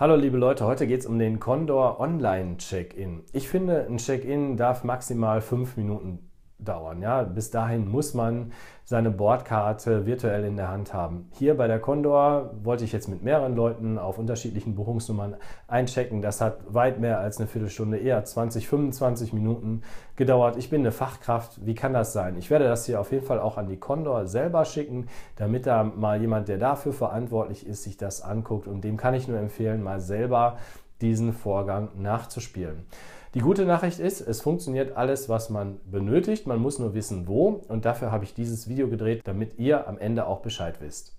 Hallo liebe Leute, heute geht es um den Condor Online Check-in. Ich finde, ein Check-in darf maximal fünf Minuten dauern. Ja? Bis dahin muss man seine Bordkarte virtuell in der Hand haben. Hier bei der Condor wollte ich jetzt mit mehreren Leuten auf unterschiedlichen Buchungsnummern einchecken. Das hat weit mehr als eine Viertelstunde, eher 20, 25 Minuten gedauert. Ich bin eine Fachkraft. Wie kann das sein? Ich werde das hier auf jeden Fall auch an die Condor selber schicken, damit da mal jemand, der dafür verantwortlich ist, sich das anguckt. Und dem kann ich nur empfehlen, mal selber diesen Vorgang nachzuspielen. Die gute Nachricht ist, es funktioniert alles, was man benötigt. Man muss nur wissen, wo. Und dafür habe ich dieses Video gedreht, damit ihr am Ende auch Bescheid wisst.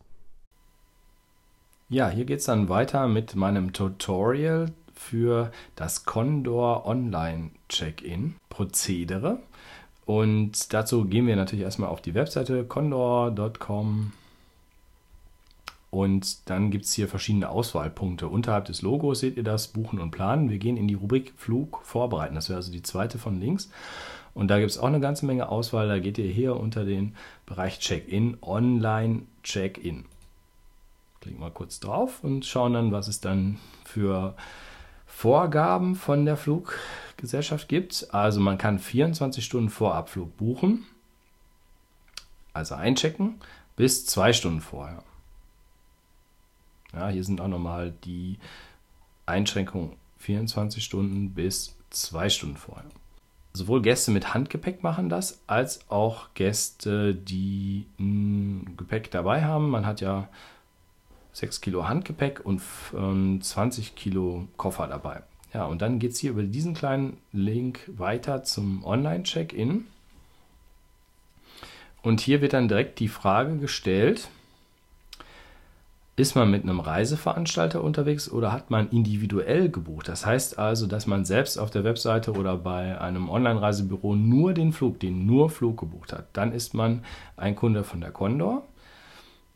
Ja, hier geht es dann weiter mit meinem Tutorial für das Condor Online Check-in Prozedere. Und dazu gehen wir natürlich erstmal auf die Webseite condor.com und dann gibt es hier verschiedene Auswahlpunkte. Unterhalb des Logos seht ihr das Buchen und Planen. Wir gehen in die Rubrik Flug vorbereiten. Das wäre also die zweite von links. Und da gibt es auch eine ganze Menge Auswahl. Da geht ihr hier unter den Bereich Check-in, Online Check-in. Klicken wir kurz drauf und schauen dann, was es dann für Vorgaben von der Fluggesellschaft gibt. Also man kann 24 Stunden vor Abflug buchen, also einchecken, bis zwei Stunden vorher. Ja, hier sind auch nochmal die Einschränkungen 24 Stunden bis 2 Stunden vorher. Sowohl Gäste mit Handgepäck machen das, als auch Gäste, die ein Gepäck dabei haben. Man hat ja 6 Kilo Handgepäck und 20 Kilo Koffer dabei. Ja, und dann geht es hier über diesen kleinen Link weiter zum Online-Check-In. Und hier wird dann direkt die Frage gestellt, ist man mit einem Reiseveranstalter unterwegs oder hat man individuell gebucht? Das heißt also, dass man selbst auf der Webseite oder bei einem Online-Reisebüro nur den Flug, den nur Flug gebucht hat. Dann ist man ein Kunde von der Condor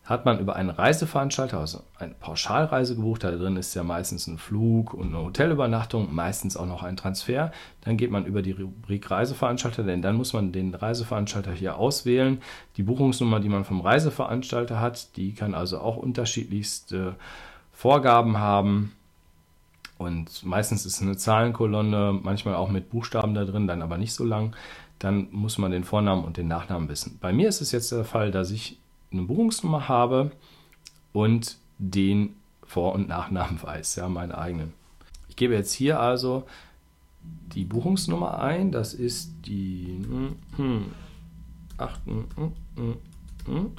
hat man über einen Reiseveranstalter, also eine Pauschalreise gebucht, da drin ist ja meistens ein Flug und eine Hotelübernachtung, meistens auch noch ein Transfer, dann geht man über die Rubrik Reiseveranstalter, denn dann muss man den Reiseveranstalter hier auswählen. Die Buchungsnummer, die man vom Reiseveranstalter hat, die kann also auch unterschiedlichste Vorgaben haben. Und meistens ist eine Zahlenkolonne, manchmal auch mit Buchstaben da drin, dann aber nicht so lang. Dann muss man den Vornamen und den Nachnamen wissen. Bei mir ist es jetzt der Fall, dass ich eine Buchungsnummer habe und den Vor- und Nachnamen weiß, ja, meinen eigenen. Ich gebe jetzt hier also die Buchungsnummer ein, das ist die hm, 8, hm, hm, hm,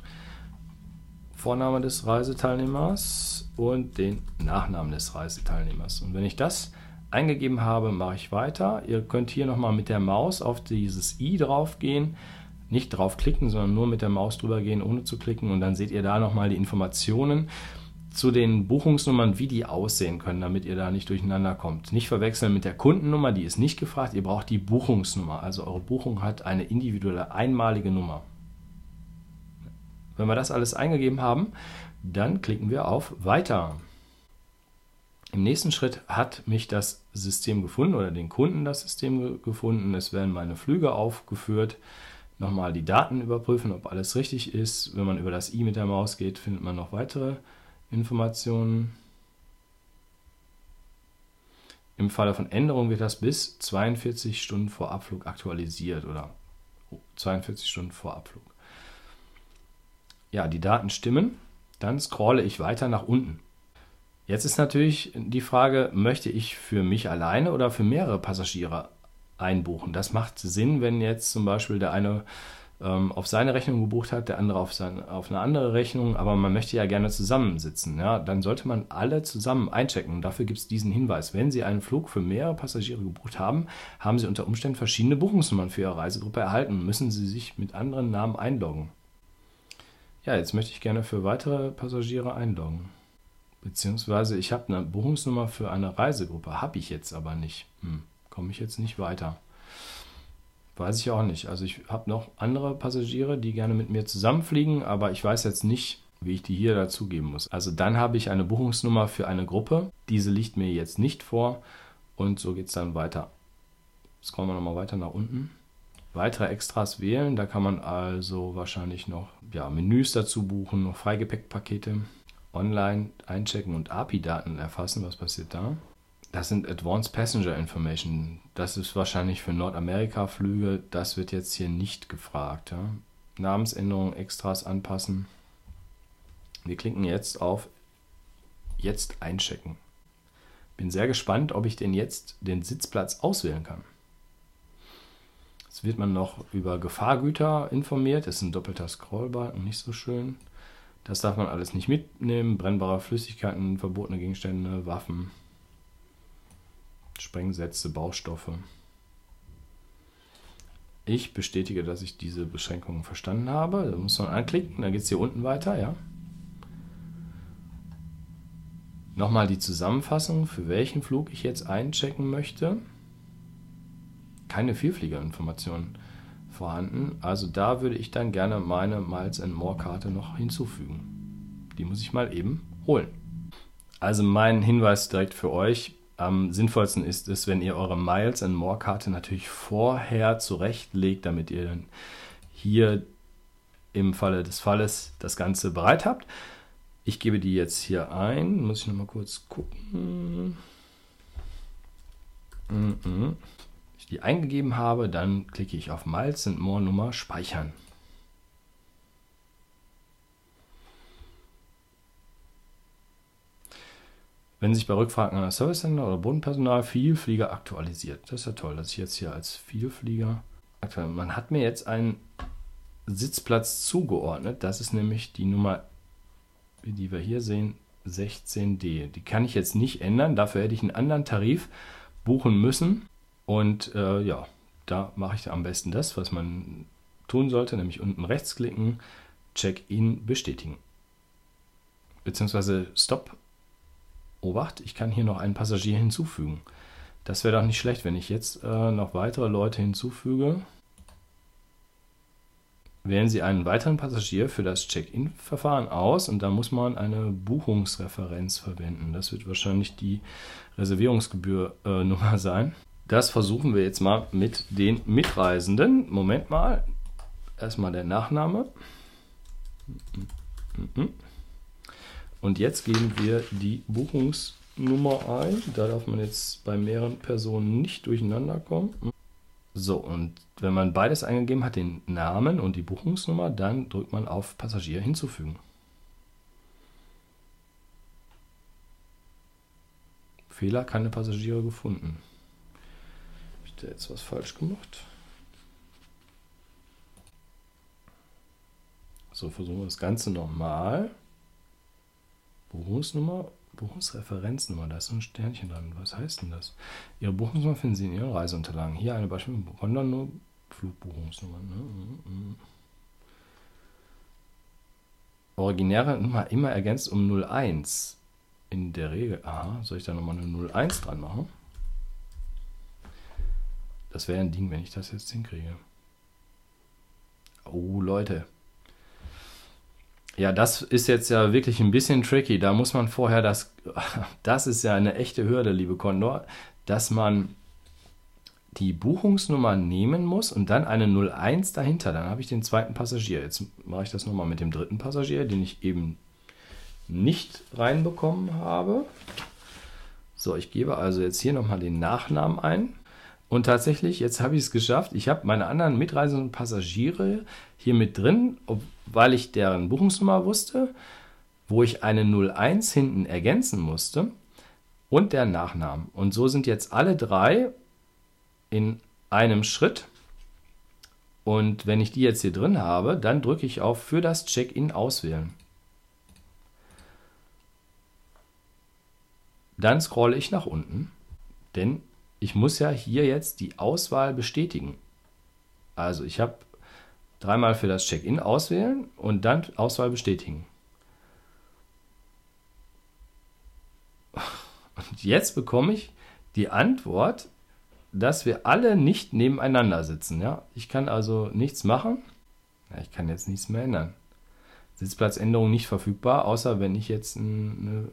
Vorname des Reiseteilnehmers und den Nachnamen des Reiseteilnehmers. Und wenn ich das eingegeben habe, mache ich weiter. Ihr könnt hier nochmal mit der Maus auf dieses i drauf gehen nicht draufklicken, sondern nur mit der Maus drüber gehen, ohne zu klicken. Und dann seht ihr da nochmal die Informationen zu den Buchungsnummern, wie die aussehen können, damit ihr da nicht durcheinander kommt. Nicht verwechseln mit der Kundennummer, die ist nicht gefragt. Ihr braucht die Buchungsnummer. Also eure Buchung hat eine individuelle, einmalige Nummer. Wenn wir das alles eingegeben haben, dann klicken wir auf Weiter. Im nächsten Schritt hat mich das System gefunden oder den Kunden das System gefunden. Es werden meine Flüge aufgeführt nochmal die Daten überprüfen, ob alles richtig ist. Wenn man über das i mit der Maus geht, findet man noch weitere Informationen. Im Falle von Änderung wird das bis 42 Stunden vor Abflug aktualisiert oder 42 Stunden vor Abflug. Ja, die Daten stimmen. Dann scrolle ich weiter nach unten. Jetzt ist natürlich die Frage, möchte ich für mich alleine oder für mehrere Passagiere einbuchen. Das macht Sinn, wenn jetzt zum Beispiel der eine ähm, auf seine Rechnung gebucht hat, der andere auf, sein, auf eine andere Rechnung, aber man möchte ja gerne zusammensitzen. Ja? Dann sollte man alle zusammen einchecken. Und dafür gibt es diesen Hinweis. Wenn Sie einen Flug für mehrere Passagiere gebucht haben, haben Sie unter Umständen verschiedene Buchungsnummern für Ihre Reisegruppe erhalten. Müssen Sie sich mit anderen Namen einloggen. Ja, jetzt möchte ich gerne für weitere Passagiere einloggen. Beziehungsweise ich habe eine Buchungsnummer für eine Reisegruppe, habe ich jetzt aber nicht. Hm komme ich jetzt nicht weiter. Weiß ich auch nicht. Also ich habe noch andere Passagiere, die gerne mit mir zusammenfliegen, aber ich weiß jetzt nicht, wie ich die hier dazugeben muss. Also dann habe ich eine Buchungsnummer für eine Gruppe. Diese liegt mir jetzt nicht vor und so geht es dann weiter. Scrollen wir nochmal weiter nach unten. Weitere Extras wählen. Da kann man also wahrscheinlich noch ja, Menüs dazu buchen, noch Freigepäckpakete. online einchecken und API-Daten erfassen. Was passiert da? Das sind Advanced Passenger Information. Das ist wahrscheinlich für Nordamerika-Flüge. Das wird jetzt hier nicht gefragt. Ja? Namensänderung, Extras anpassen. Wir klicken jetzt auf Jetzt einchecken. Bin sehr gespannt, ob ich denn jetzt den Sitzplatz auswählen kann. Jetzt wird man noch über Gefahrgüter informiert. Das ist ein doppelter Scrollbalken, nicht so schön. Das darf man alles nicht mitnehmen. Brennbare Flüssigkeiten, verbotene Gegenstände, Waffen, Sprengsätze, Baustoffe. Ich bestätige, dass ich diese Beschränkungen verstanden habe. Da muss man anklicken, dann geht es hier unten weiter, ja. Nochmal die Zusammenfassung, für welchen Flug ich jetzt einchecken möchte. Keine Vielfliegerinformationen vorhanden. Also da würde ich dann gerne meine Miles More Karte noch hinzufügen. Die muss ich mal eben holen. Also mein Hinweis direkt für euch. Am sinnvollsten ist es, wenn ihr eure Miles More Karte natürlich vorher zurechtlegt, damit ihr dann hier im Falle des Falles das Ganze bereit habt. Ich gebe die jetzt hier ein. Muss ich nochmal kurz gucken. Wenn ich die eingegeben habe, dann klicke ich auf Miles and More Nummer Speichern. Wenn sich bei Rückfragen an das Service Center oder Bodenpersonal Vielflieger aktualisiert. Das ist ja toll, dass ich jetzt hier als Vielflieger aktuell. Man hat mir jetzt einen Sitzplatz zugeordnet. Das ist nämlich die Nummer die wir hier sehen, 16D. Die kann ich jetzt nicht ändern, dafür hätte ich einen anderen Tarif buchen müssen. Und äh, ja, da mache ich am besten das, was man tun sollte, nämlich unten rechts klicken, Check-in bestätigen. Beziehungsweise Stop. Obacht, ich kann hier noch einen Passagier hinzufügen. Das wäre doch nicht schlecht, wenn ich jetzt äh, noch weitere Leute hinzufüge wählen Sie einen weiteren Passagier für das Check-in-Verfahren aus und da muss man eine Buchungsreferenz verwenden. Das wird wahrscheinlich die Reservierungsgebühr-Nummer äh, sein. Das versuchen wir jetzt mal mit den Mitreisenden. Moment mal. Erstmal der Nachname. Und jetzt geben wir die Buchungsnummer ein. Da darf man jetzt bei mehreren Personen nicht durcheinander kommen. So, und wenn man beides eingegeben hat, den Namen und die Buchungsnummer, dann drückt man auf Passagier hinzufügen. Fehler, keine Passagiere gefunden. Habe ich da jetzt was falsch gemacht? So, versuchen wir das Ganze nochmal. Buchungsnummer Buchungsreferenznummer, da ist so ein Sternchen dran. Was heißt denn das? Ihre Buchungsnummer finden Sie in Ihren Reiseunterlagen. Hier eine Beispiel London Flugbuchungsnummer. Ne? Mhm, mhm. Originäre Nummer immer ergänzt um 01. In der Regel. Aha, soll ich da nochmal eine 01 dran machen? Das wäre ein Ding, wenn ich das jetzt hinkriege. Oh, Leute. Ja, das ist jetzt ja wirklich ein bisschen tricky. Da muss man vorher das, das ist ja eine echte Hürde, liebe Condor, dass man die Buchungsnummer nehmen muss und dann eine 01 dahinter. Dann habe ich den zweiten Passagier. Jetzt mache ich das nochmal mit dem dritten Passagier, den ich eben nicht reinbekommen habe. So, ich gebe also jetzt hier nochmal den Nachnamen ein. Und tatsächlich, jetzt habe ich es geschafft. Ich habe meine anderen mitreisenden Passagiere hier mit drin, weil ich deren Buchungsnummer wusste, wo ich eine 01 hinten ergänzen musste und der Nachnamen. Und so sind jetzt alle drei in einem Schritt. Und wenn ich die jetzt hier drin habe, dann drücke ich auf für das Check-in auswählen. Dann scrolle ich nach unten, denn ich muss ja hier jetzt die Auswahl bestätigen. Also ich habe dreimal für das Check-in auswählen und dann Auswahl bestätigen. Und jetzt bekomme ich die Antwort, dass wir alle nicht nebeneinander sitzen. Ja? Ich kann also nichts machen. Ja, ich kann jetzt nichts mehr ändern. Sitzplatzänderung nicht verfügbar, außer wenn ich jetzt eine,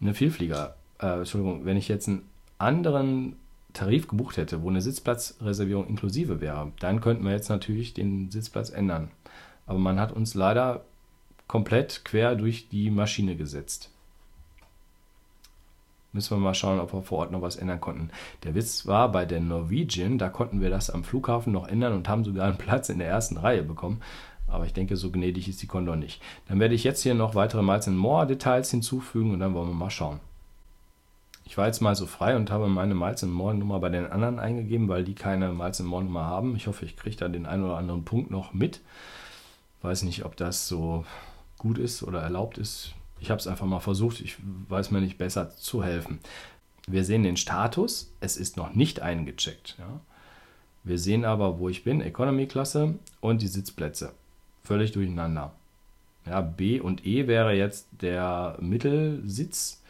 eine Vielflieger, äh, Entschuldigung, wenn ich jetzt einen anderen Tarif gebucht hätte, wo eine Sitzplatzreservierung inklusive wäre, dann könnten wir jetzt natürlich den Sitzplatz ändern. Aber man hat uns leider komplett quer durch die Maschine gesetzt. Müssen wir mal schauen, ob wir vor Ort noch was ändern konnten. Der Witz war, bei der Norwegian, da konnten wir das am Flughafen noch ändern und haben sogar einen Platz in der ersten Reihe bekommen. Aber ich denke, so gnädig ist die Condor nicht. Dann werde ich jetzt hier noch weitere Miles More Details hinzufügen und dann wollen wir mal schauen. Ich war jetzt mal so frei und habe meine Miles More Nummer bei den anderen eingegeben, weil die keine Miles More Nummer haben. Ich hoffe, ich kriege da den einen oder anderen Punkt noch mit. Weiß nicht, ob das so gut ist oder erlaubt ist. Ich habe es einfach mal versucht. Ich weiß mir nicht besser zu helfen. Wir sehen den Status. Es ist noch nicht eingecheckt. Ja. Wir sehen aber, wo ich bin, Economy-Klasse und die Sitzplätze. Völlig durcheinander. Ja, B und E wäre jetzt der Mittelsitz.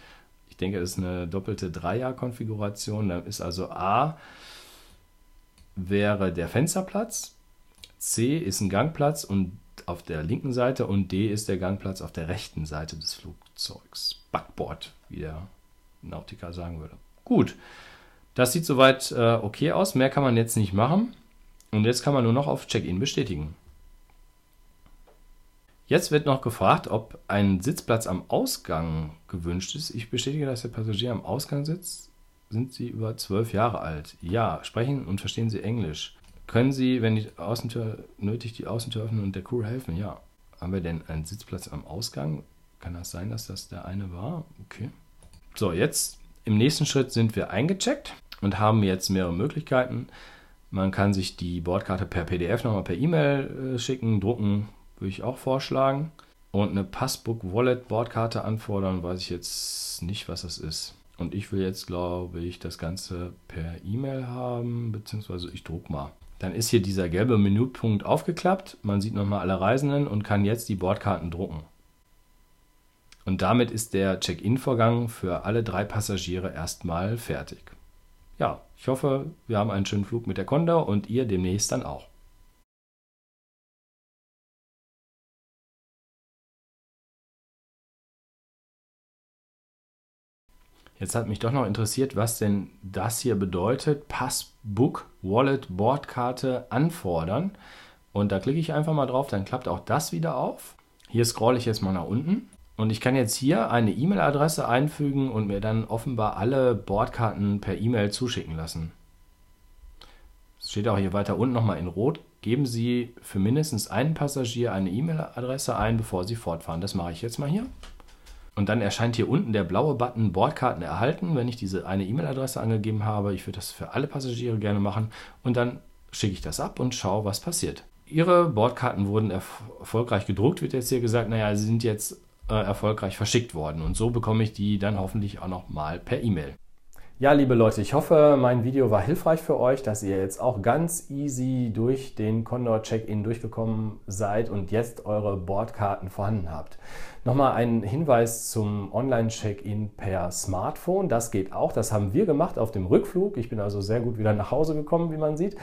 Denke, das ist eine doppelte Dreier-Konfiguration. Dann ist also A wäre der Fensterplatz, C ist ein Gangplatz und auf der linken Seite und D ist der Gangplatz auf der rechten Seite des Flugzeugs. Backboard, wie der Nautiker sagen würde. Gut, das sieht soweit äh, okay aus. Mehr kann man jetzt nicht machen. Und jetzt kann man nur noch auf Check-in bestätigen. Jetzt wird noch gefragt, ob ein Sitzplatz am Ausgang gewünscht ist. Ich bestätige, dass der Passagier am Ausgang sitzt. Sind Sie über zwölf Jahre alt? Ja. Sprechen und verstehen Sie Englisch? Können Sie, wenn die Außentür nötig, die Außentür öffnen und der Crew helfen? Ja. Haben wir denn einen Sitzplatz am Ausgang? Kann das sein, dass das der eine war? Okay. So, jetzt im nächsten Schritt sind wir eingecheckt und haben jetzt mehrere Möglichkeiten. Man kann sich die Bordkarte per PDF nochmal per E-Mail äh, schicken, drucken, würde ich auch vorschlagen. Und eine Passbook Wallet Bordkarte anfordern, weiß ich jetzt nicht, was das ist. Und ich will jetzt, glaube ich, das Ganze per E-Mail haben, beziehungsweise ich druck mal. Dann ist hier dieser gelbe Menüpunkt aufgeklappt. Man sieht nochmal alle Reisenden und kann jetzt die Bordkarten drucken. Und damit ist der Check-in-Vorgang für alle drei Passagiere erstmal fertig. Ja, ich hoffe, wir haben einen schönen Flug mit der Condor und ihr demnächst dann auch. Jetzt hat mich doch noch interessiert, was denn das hier bedeutet. Passbook, Wallet, Bordkarte anfordern. Und da klicke ich einfach mal drauf, dann klappt auch das wieder auf. Hier scrolle ich jetzt mal nach unten. Und ich kann jetzt hier eine E-Mail-Adresse einfügen und mir dann offenbar alle Bordkarten per E-Mail zuschicken lassen. Es steht auch hier weiter unten nochmal in Rot. Geben Sie für mindestens einen Passagier eine E-Mail-Adresse ein, bevor Sie fortfahren. Das mache ich jetzt mal hier. Und dann erscheint hier unten der blaue Button Bordkarten erhalten, wenn ich diese eine E-Mail-Adresse angegeben habe. Ich würde das für alle Passagiere gerne machen. Und dann schicke ich das ab und schaue, was passiert. Ihre Bordkarten wurden erf erfolgreich gedruckt, wird jetzt hier gesagt. Naja, sie sind jetzt äh, erfolgreich verschickt worden. Und so bekomme ich die dann hoffentlich auch noch mal per E-Mail. Ja, liebe Leute, ich hoffe, mein Video war hilfreich für euch, dass ihr jetzt auch ganz easy durch den Condor Check-in durchgekommen seid und jetzt eure Bordkarten vorhanden habt. Nochmal ein Hinweis zum Online-Check-in per Smartphone. Das geht auch. Das haben wir gemacht auf dem Rückflug. Ich bin also sehr gut wieder nach Hause gekommen, wie man sieht.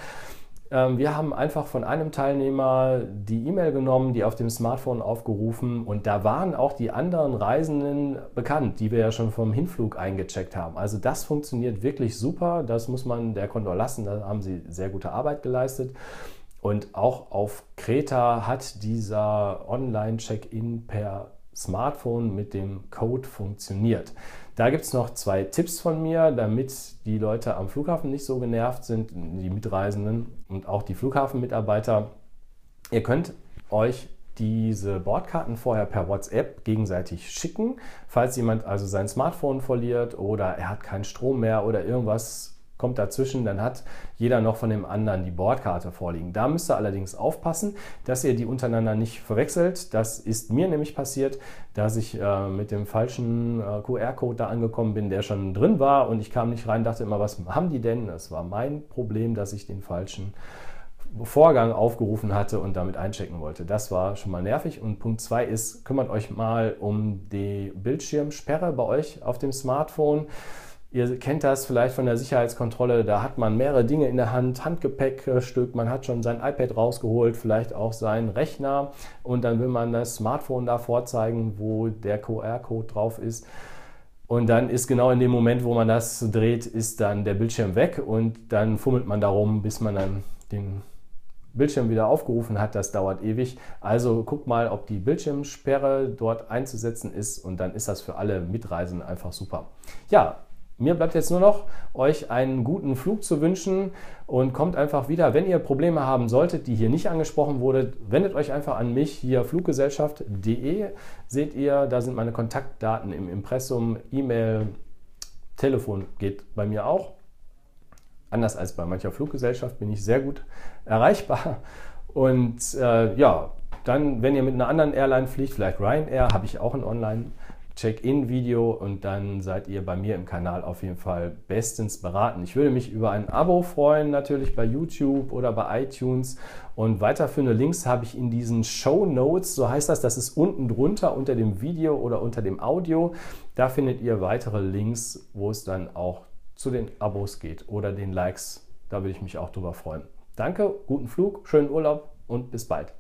Ähm, wir haben einfach von einem Teilnehmer die E-Mail genommen, die auf dem Smartphone aufgerufen und da waren auch die anderen Reisenden bekannt, die wir ja schon vom Hinflug eingecheckt haben. Also das funktioniert wirklich super, das muss man der Condor lassen, da haben sie sehr gute Arbeit geleistet. Und auch auf Kreta hat dieser Online-Check-in per Smartphone mit dem Code funktioniert. Da gibt es noch zwei Tipps von mir, damit die Leute am Flughafen nicht so genervt sind, die Mitreisenden und auch die Flughafenmitarbeiter. Ihr könnt euch diese Bordkarten vorher per WhatsApp gegenseitig schicken. Falls jemand also sein Smartphone verliert oder er hat keinen Strom mehr oder irgendwas kommt dazwischen, dann hat jeder noch von dem anderen die Bordkarte vorliegen. Da müsst ihr allerdings aufpassen, dass ihr die untereinander nicht verwechselt. Das ist mir nämlich passiert, dass ich äh, mit dem falschen äh, QR-Code da angekommen bin, der schon drin war und ich kam nicht rein, dachte immer, was haben die denn? Das war mein Problem, dass ich den falschen Vorgang aufgerufen hatte und damit einchecken wollte. Das war schon mal nervig. Und Punkt 2 ist, kümmert euch mal um die Bildschirmsperre bei euch auf dem Smartphone. Ihr kennt das vielleicht von der Sicherheitskontrolle, da hat man mehrere Dinge in der Hand, Handgepäckstück, man hat schon sein iPad rausgeholt, vielleicht auch seinen Rechner und dann will man das Smartphone da vorzeigen, wo der QR-Code drauf ist. Und dann ist genau in dem Moment, wo man das dreht, ist dann der Bildschirm weg und dann fummelt man darum, bis man dann den Bildschirm wieder aufgerufen hat, das dauert ewig. Also guckt mal, ob die Bildschirmsperre dort einzusetzen ist und dann ist das für alle Mitreisenden einfach super. Ja, mir bleibt jetzt nur noch, euch einen guten Flug zu wünschen und kommt einfach wieder. Wenn ihr Probleme haben solltet, die hier nicht angesprochen wurden, wendet euch einfach an mich. Hier fluggesellschaft.de seht ihr, da sind meine Kontaktdaten im Impressum, E-Mail, Telefon geht bei mir auch. Anders als bei mancher Fluggesellschaft bin ich sehr gut erreichbar. Und äh, ja, dann, wenn ihr mit einer anderen Airline fliegt, vielleicht Ryanair, habe ich auch ein Online-Check-In-Video und dann seid ihr bei mir im Kanal auf jeden Fall bestens beraten. Ich würde mich über ein Abo freuen, natürlich bei YouTube oder bei iTunes. Und weiterführende Links habe ich in diesen Show Notes, so heißt das, das ist unten drunter unter dem Video oder unter dem Audio. Da findet ihr weitere Links, wo es dann auch zu den Abos geht oder den Likes. Da würde ich mich auch drüber freuen. Danke, guten Flug, schönen Urlaub und bis bald.